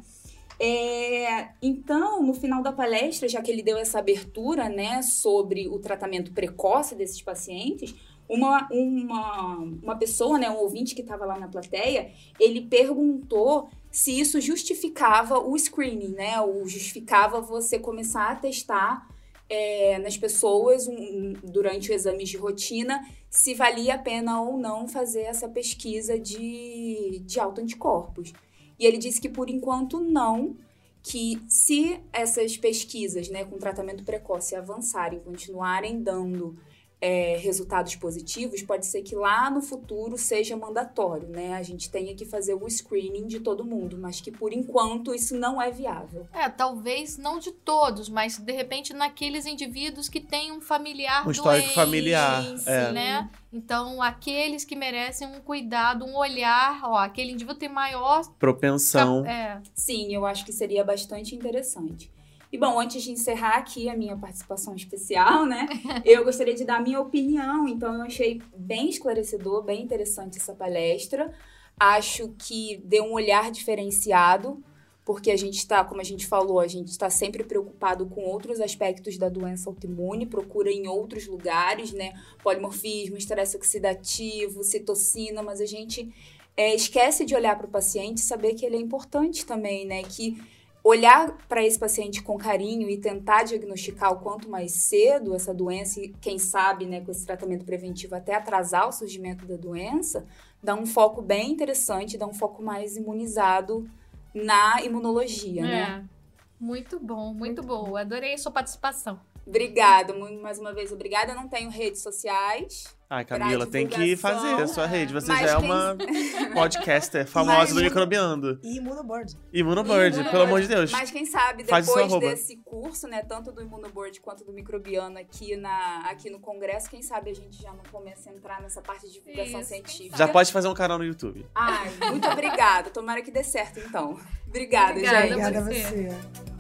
É, então, no final da palestra, já que ele deu essa abertura, né, sobre o tratamento precoce desses pacientes, uma, uma, uma pessoa, né, um ouvinte que estava lá na plateia, ele perguntou se isso justificava o screening, né, ou justificava você começar a testar é, nas pessoas um- durante o exame de rotina se valia a pena ou não fazer essa pesquisa de, de autoanticorpos. E ele disse que por enquanto não, que se essas pesquisas né, com tratamento precoce avançarem, continuarem dando é, resultados positivos, pode ser que lá no futuro seja mandatório, né? A gente tenha que fazer o screening de todo mundo, mas que por enquanto isso não é viável. É, talvez não de todos, mas de repente naqueles indivíduos que têm um familiar Um histórico doente, familiar, é. né? Então, aqueles que merecem um cuidado, um olhar, ó, aquele indivíduo tem maior Propensão. é, Sim, eu acho que seria bastante interessante. E bom, antes de encerrar aqui a minha participação especial, né? eu gostaria de dar a minha opinião. Então, eu achei bem esclarecedor, bem interessante essa palestra. Acho que deu um olhar diferenciado, porque a gente está, como a gente falou, a gente está sempre preocupado com outros aspectos da doença autoimune, procura em outros lugares, né? Polimorfismo, estresse oxidativo, citocina, mas a gente é, esquece de olhar para o paciente e saber que ele é importante também, né? Que olhar para esse paciente com carinho e tentar diagnosticar o quanto mais cedo essa doença e quem sabe, né, com esse tratamento preventivo até atrasar o surgimento da doença, dá um foco bem interessante, dá um foco mais imunizado na imunologia, né? é. Muito bom, muito bom. Adorei a sua participação. Obrigada, mais uma vez obrigada. Eu não tenho redes sociais. Ai, Camila, tem que fazer a sua rede. Você mas já é quem- uma podcaster famosa Mas- do Microbiando. E Imunoboard. Imunoboard, Imunoboard. pelo amor de Deus. Mas quem sabe, depois desse curso, né, tanto do Imunoboard quanto do Microbiano aqui, na, aqui no Congresso, quem sabe a gente já não começa a entrar nessa parte de divulgação Isso, científica. Já pode fazer um canal no YouTube. Ai, muito obrigada. Tomara que dê certo, então. Obrigada, Obrigada. gente. Obrigada a você. você.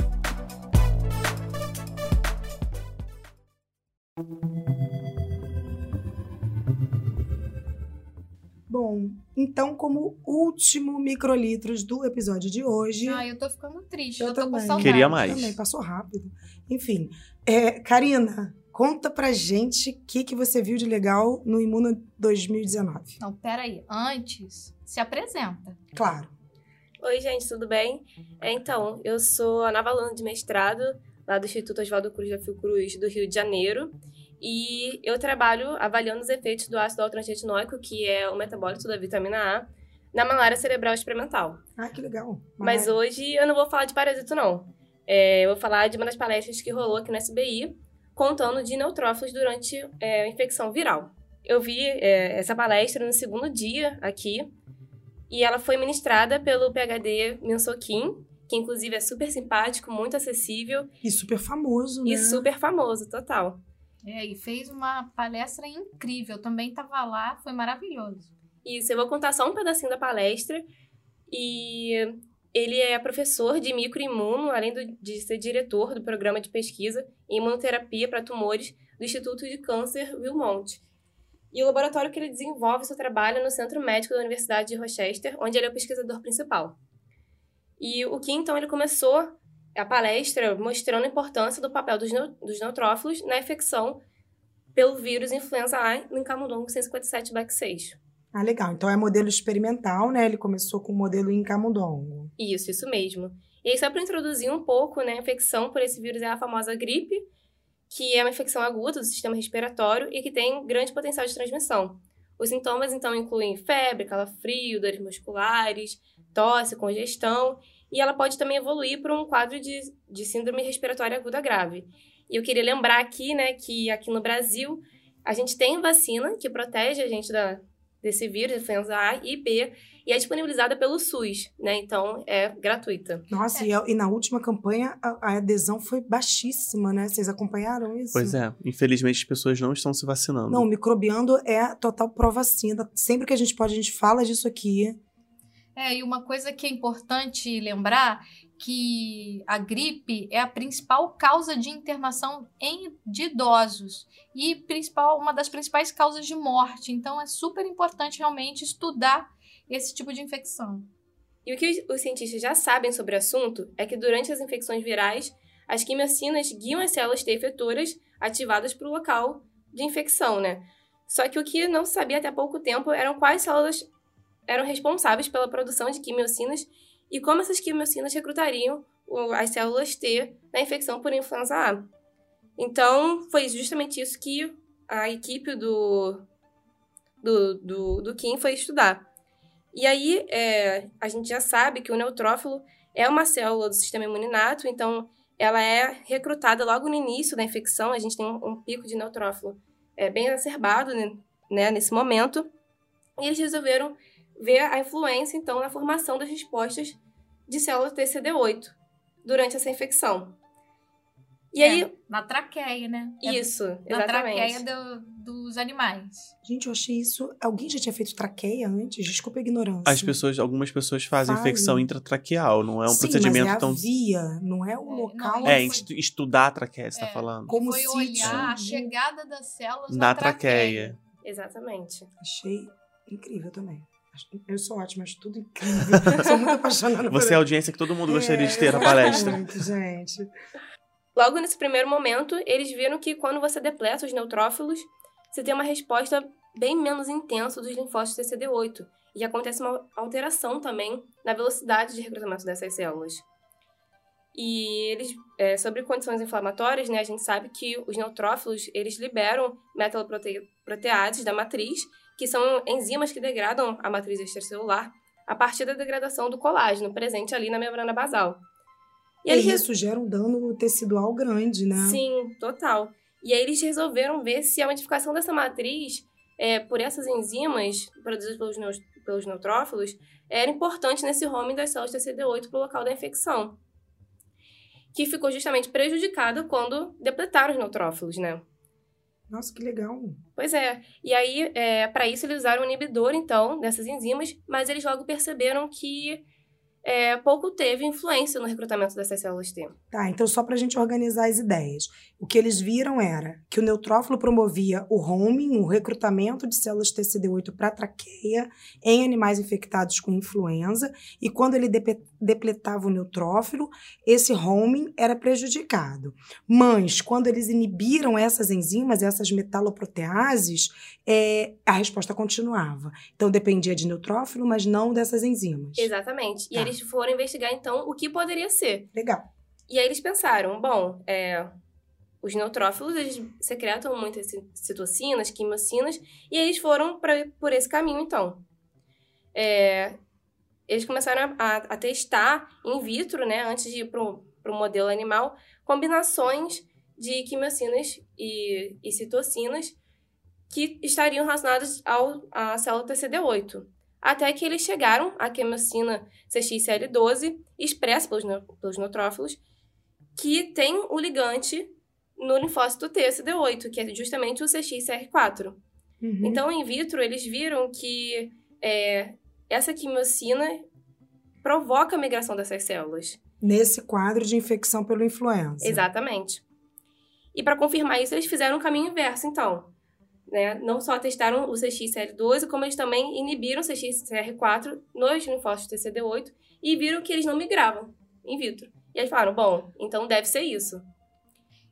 Bom, então, como último microlitros do episódio de hoje. Ai, eu tô ficando triste, Eu eu, tô também. com saudade. Queria mais. Também passou rápido. Enfim, é, Karina, Conta pra gente o que, que você viu de legal no Imuno 2019. Não, peraí. Antes, se apresenta. Claro. Oi, gente, tudo bem? É, então, eu sou a nova aluna de mestrado lá do Instituto Oswaldo Cruz da Fiocruz do Rio de Janeiro. E eu trabalho avaliando os efeitos do ácido altroantiretinóico, que é o metabólito da vitamina A, na malária cerebral experimental. Ah, que legal. Mas hoje eu não vou falar de parasito, não. É, eu vou falar de uma das palestras que rolou aqui no SBI, contando de neutrófilos durante é, a infecção viral. Eu vi é, essa palestra no segundo dia aqui, e ela foi ministrada pelo PhD Minsokin, que inclusive é super simpático, muito acessível. E super famoso, né? E super famoso, total. É, e fez uma palestra incrível. Também estava lá, foi maravilhoso. Isso, eu vou contar só um pedacinho da palestra. E ele é professor de microimuno, além do, de ser diretor do programa de pesquisa em imunoterapia para tumores do Instituto de Câncer Wilmont. E o laboratório que ele desenvolve seu trabalho é no Centro Médico da Universidade de Rochester, onde ele é o pesquisador principal. E o Kim, então, ele começou a palestra mostrando a importância do papel dos, dos neutrófilos na infecção pelo vírus influenza A no camundongo 157 6 Ah, legal. Então é modelo experimental, né? Ele começou com o modelo em camundongo. Isso, isso mesmo. E aí, só para introduzir um pouco, né? A infecção por esse vírus é a famosa gripe, que é uma infecção aguda do sistema respiratório e que tem grande potencial de transmissão. Os sintomas, então, incluem febre, calafrio, dores musculares, tosse, congestão e ela pode também evoluir para um quadro de, de síndrome respiratória aguda grave. E eu queria lembrar aqui, né, que aqui no Brasil a gente tem vacina que protege a gente da, desse vírus, influenza A e B, e é disponibilizada pelo SUS, né? Então é gratuita. Nossa, é. E, e, na última campanha a, a, adesão foi baixíssima, né? Vocês acompanharam isso? Pois é, infelizmente as pessoas não estão se vacinando. Não, microbiando é total pró-vacina. Sempre que a gente pode, a gente fala disso aqui. É, e uma coisa que é importante lembrar que a gripe é a principal causa de internação em, de idosos e principal, uma das principais causas de morte. Então é super importante realmente estudar esse tipo de infecção. E o que os cientistas já sabem sobre o assunto é que durante as infecções virais, as quimiocinas guiam as células T efetoras ativadas para o local de infecção, né? Só que o que não se sabia até pouco tempo eram quais células eram responsáveis pela produção de quimiocinas e como essas quimiocinas recrutariam as células T na infecção por influenza A. Então, foi justamente isso que a equipe do, do, do, do Kim foi estudar. E aí, é, a gente já sabe que o neutrófilo é uma célula do sistema imuninato, então ela é recrutada logo no início da infecção, a gente tem um, pico de neutrófilo é, bem exacerbado né, né, nesse momento, e eles resolveram ver a influência, então, na formação das respostas de células TCD8 durante essa infecção. E é, aí. Na traqueia, né? Isso, é, exatamente. Na traqueia do, dos animais. Gente, eu achei isso. Alguém já tinha feito traqueia antes? Desculpa a ignorância. As pessoas, algumas pessoas fazem, fazem. infecção intratraqueal, não é um Sim, procedimento mas é tão. A via, não é o É, local. não, É, Foi- estu- estudar a traqueia, você tá É. falando. Como Foi sítio. olhar a chegada das células Na na, traqueia. Exatamente. Achei incrível também. Eu sou ótima, acho tudo incrível. Eu sou muito apaixonada por Você é a audiência que todo mundo gostaria de ter na É, palestra. Muito, gente. Logo nesse primeiro momento, eles viram que quando você depleta os neutrófilos, você tem uma resposta bem menos intensa dos linfócitos TCD8. E acontece uma alteração também na velocidade de recrutamento dessas células. E eles, é, sobre condições inflamatórias, né, a gente sabe que os neutrófilos, eles liberam metaloproteases da matriz, que são enzimas que degradam a matriz extracelular a partir da degradação do colágeno presente ali na membrana basal. E, eles isso gera um dano tecidual grande, né? Sim, total. E aí eles resolveram ver se a modificação dessa matriz é, por essas enzimas produzidas pelos, neus- pelos neutrófilos era importante nesse homing das células TCD8 para o local da infecção. Que ficou justamente prejudicada quando depletaram os neutrófilos, né? Nossa, que legal. Pois é. E aí, é, para isso, eles usaram um inibidor, então, dessas enzimas, mas eles logo perceberam que é, pouco teve influência no recrutamento dessas células T. Tá, então só para a gente organizar as ideias. O que eles viram era que o neutrófilo promovia o homing, o recrutamento de células TCD8 para traqueia em animais infectados com influenza, e quando ele depletava o neutrófilo, esse homing era prejudicado. Mas, quando eles inibiram essas enzimas, essas metaloproteases, é, a resposta continuava. Então, dependia de neutrófilo, mas não dessas enzimas. Exatamente. E Tá. Eles foram investigar, então, o que poderia ser. Legal. E aí eles pensaram, bom, é, os neutrófilos, eles secretam muitas ci- citocinas, quimiocinas, e eles foram pra, por esse caminho, então. É, eles começaram a, a testar in vitro, né, antes de ir para o modelo animal, combinações de quimiocinas e, e citocinas que estariam relacionadas ao, à célula TCD8. Até que eles chegaram à quimiocina CXCL12, expressa pelos, pelos neutrófilos, que tem o ligante no linfócito TCD8, que é justamente o CXCR4. Uhum. Então, in vitro, eles viram que é, essa quimiocina provoca a migração dessas células. Nesse quadro de infecção pelo influenza. Exatamente. E para confirmar isso, eles fizeram o caminho inverso, então. Né? Não só testaram o CXCL12, como eles também inibiram o CXCR4 nos linfócitos TCD8 e viram que eles não migravam in vitro. E aí falaram, bom, então deve ser isso.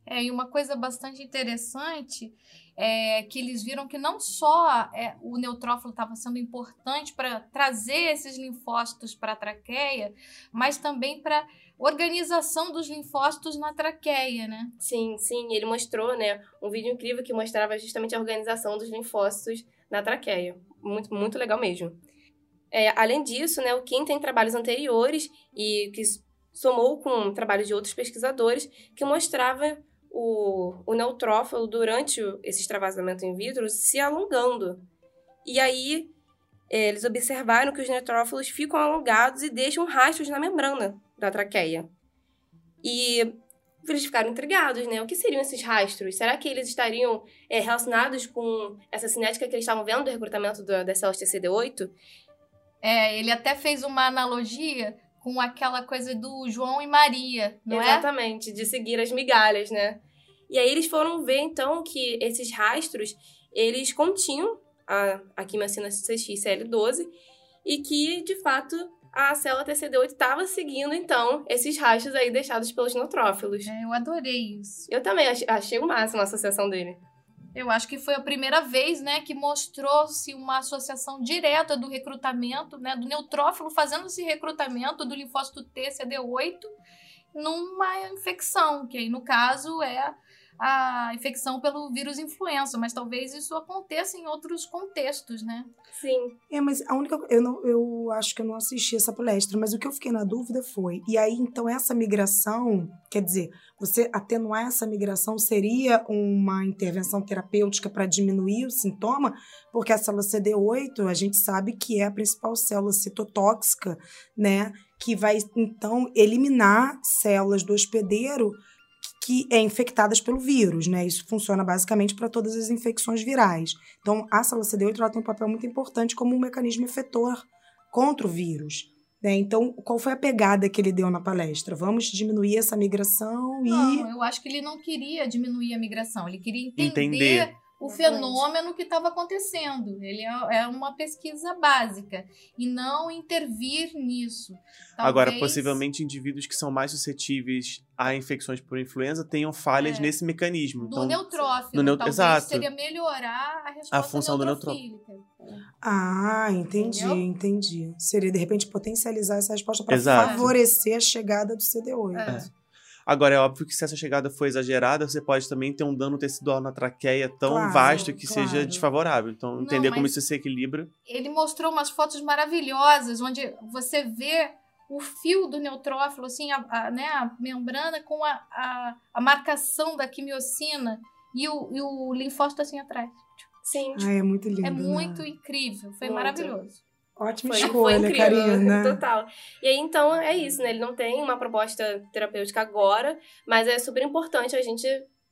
É, e uma coisa bastante interessante é que eles viram que não só é, o neutrófilo estava sendo importante para trazer esses linfócitos para a traqueia, mas também para organização dos linfócitos na traqueia, né? Sim, sim, ele mostrou, né, um vídeo incrível que mostrava justamente a organização dos linfócitos na traqueia. Muito, muito legal mesmo. É, além disso, né, o Kim tem trabalhos anteriores e que somou com trabalhos de outros pesquisadores que mostrava o, o neutrófilo durante esse extravasamento in vitro se alongando. E aí é, eles observaram que os neutrófilos ficam alongados e deixam rastros na membrana da traqueia. E eles ficaram intrigados, né? O que seriam esses rastros? Será que eles estariam é, relacionados com essa cinética que eles estavam vendo do recrutamento da- das células TCD8? É, ele até fez uma analogia com aquela coisa do João e Maria, não é? Exatamente, de seguir as migalhas, né? E aí eles foram ver, então, que esses rastros, eles continham a, a quimiocina CXCL12 e que, de fato, a célula TCD8 estava seguindo, então, esses rastros aí deixados pelos neutrófilos. É, eu adorei isso. Eu também ach- achei o máximo a associação dele. Eu acho que foi a primeira vez, né, que mostrou-se uma associação direta do recrutamento, né, do neutrófilo fazendo esse recrutamento do linfócito T, CD8, numa infecção, que aí no caso é a infecção pelo vírus influenza, mas talvez isso aconteça em outros contextos, né? Sim. É, mas a única. Eu, não, eu acho que eu não assisti essa palestra, mas o que eu fiquei na dúvida foi. E aí, então, essa migração, quer dizer, você atenuar essa migração seria uma intervenção terapêutica para diminuir o sintoma? Porque a célula CD8, a gente sabe que é a principal célula citotóxica, né? Que vai, então, eliminar células do hospedeiro que é infectadas pelo vírus, né? Isso funciona basicamente para todas as infecções virais. Então, a célula CD8 ela tem um papel muito importante como um mecanismo efetor contra o vírus. Né? Então, qual foi a pegada que ele deu na palestra? Vamos diminuir essa migração e. Não, eu acho que ele não queria diminuir a migração, ele queria entender, Entender. O fenômeno que estava acontecendo. Ele é, é uma pesquisa básica e não intervir nisso. Agora, Talvez- possivelmente indivíduos que são mais suscetíveis a infecções por influenza tenham falhas É. nesse mecanismo. do Então, neutrófilo, no exato. seria melhorar a resposta função do neutrofílica. Ah, entendi, Entendeu? entendi. Seria, de repente, potencializar essa resposta para favorecer a chegada do CD8. É. Agora, é óbvio que se essa chegada for exagerada, você pode também ter um dano tecidual na traqueia tão Claro, vasto que claro. seja desfavorável. Então, Não, entender como mas- isso se equilibra. Ele mostrou umas fotos maravilhosas, onde você vê o fio do neutrófilo, assim, a, a- né, a membrana com a, a, a marcação da quimiocina e o, e o linfócito assim atrás. Sim. Ah, é muito lindo. É né? muito incrível, foi Muito. maravilhoso. Ótima Foi, foi escolha, incrível, Karina. total. E aí, então, é isso, né? Ele não tem uma proposta terapêutica agora, mas é super importante a gente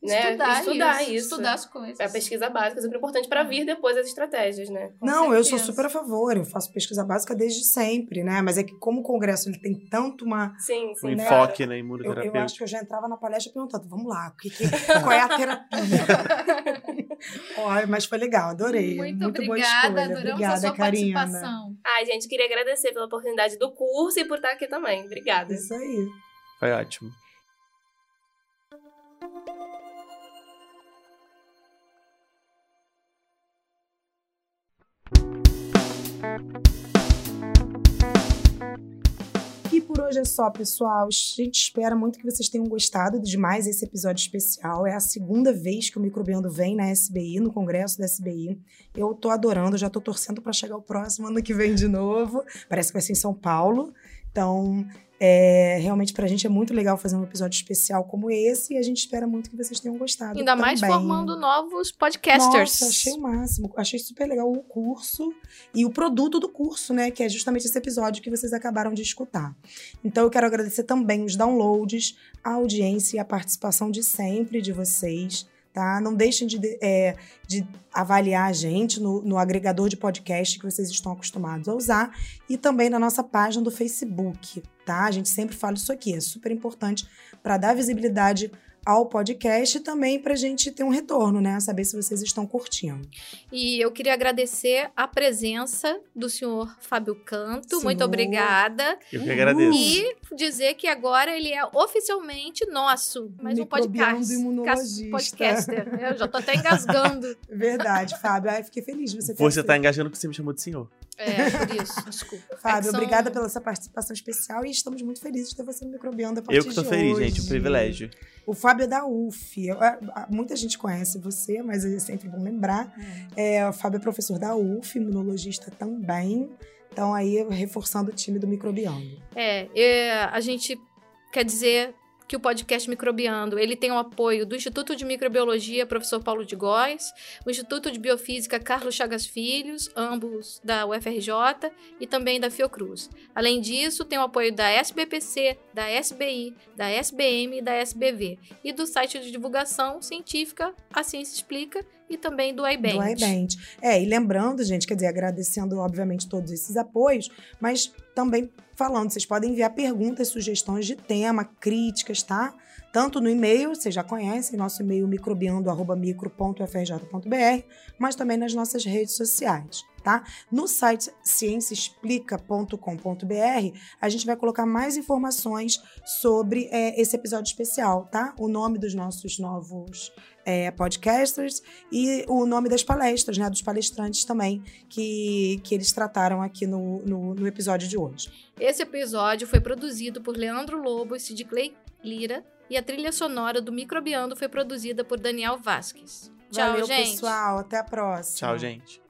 né? Estudar, isso, isso. Estudar as coisas. É a pesquisa básica, é super importante para vir depois as estratégias, né? Com Não, eu sou certeza. super a favor. Eu faço pesquisa básica desde sempre, né? Mas é que como o congresso ele tem tanto uma Sim, Um sim. né? enfoque na Eu, imunoterapia. eu acho que eu já entrava na palestra perguntando, vamos lá, que que- qual é a terapia? Olha, mas foi legal, adorei. Muito, boa obrigada, escolha. adoramos Obrigada, a sua Karina. participação. Ai, gente, queria agradecer pela oportunidade do curso e por estar aqui também. Obrigada. Isso aí. Foi ótimo. E por hoje é só, pessoal. A gente espera muito que vocês tenham gostado de mais esse episódio especial. É a segunda vez que o Microbiando vem na SBI, no congresso da SBI. Eu tô adorando, já tô torcendo para chegar o próximo ano que vem de novo. Parece que vai ser em São Paulo. Então, é, realmente pra gente é muito legal fazer um episódio especial como esse e a gente espera muito que vocês tenham gostado. Ainda mais também. formando novos podcasters. Nossa, achei o máximo. Achei super legal o curso e o produto do curso, né? Que é justamente esse episódio que vocês acabaram de escutar. Então eu quero agradecer também os downloads, a audiência e a participação de sempre de vocês. Tá? Não deixem de, é, de avaliar a gente no, no agregador de podcast que vocês estão acostumados a usar e também na nossa página do Facebook, tá? A gente sempre fala isso aqui, é super importante para dar visibilidade ao podcast e também para a gente ter um retorno, né? Saber se vocês estão curtindo. E eu queria agradecer a presença do senhor Fábio Canto. Senhor. Muito obrigada. Eu que agradeço. E dizer que agora ele é oficialmente nosso. Mais um podcast. imunologista. Podcaster. Eu já tô até engasgando. Verdade, Fábio. Ai, fiquei feliz de você ter Você tá aceito. engajando porque você me chamou de senhor. É, por isso. Desculpa. Fábio, É são- obrigada pela sua participação especial e estamos muito felizes de ter você no Microbiando a partir Eu que de feliz, hoje. gente. Um privilégio. O Fábio é da UF. A- a- Muita gente conhece você, mas é sempre bom lembrar. É, o Fábio é professor da UF, imunologista também. Então, aí, reforçando o time do Microbiando. É, é, a gente quer dizer que o podcast Microbiando, ele tem o apoio do Instituto de Microbiologia, professor Paulo de Góes, o Instituto de Biofísica Carlos Chagas Filhos, ambos da UFRJ, e também da Fiocruz. Além disso, tem o apoio da SBPC, da SBI, da SBM e da SBV, e do site de divulgação científica A Ciência Explica, e também do iBand. Do iBand. É, e lembrando, gente, quer dizer, agradecendo, obviamente, todos esses apoios, mas também falando, vocês podem enviar perguntas, sugestões de tema, críticas, tá? Tanto no e-mail, vocês já conhecem, nosso e-mail microbiando.micro.frj.br, mas também nas nossas redes sociais, tá? No site cienciaexplica.com.br, a gente vai colocar mais informações sobre é, esse episódio especial, tá? O nome dos nossos novos é, podcasters e o nome das palestras, né? Dos palestrantes também, que, que eles trataram aqui no, no, no episódio de hoje. Esse episódio foi produzido por Leandro Lobo e Sid Clay Lira e a trilha sonora do Microbiando foi produzida por Daniel Vasques. Tchau, Valeu, gente. pessoal. Até a próxima. Tchau, gente.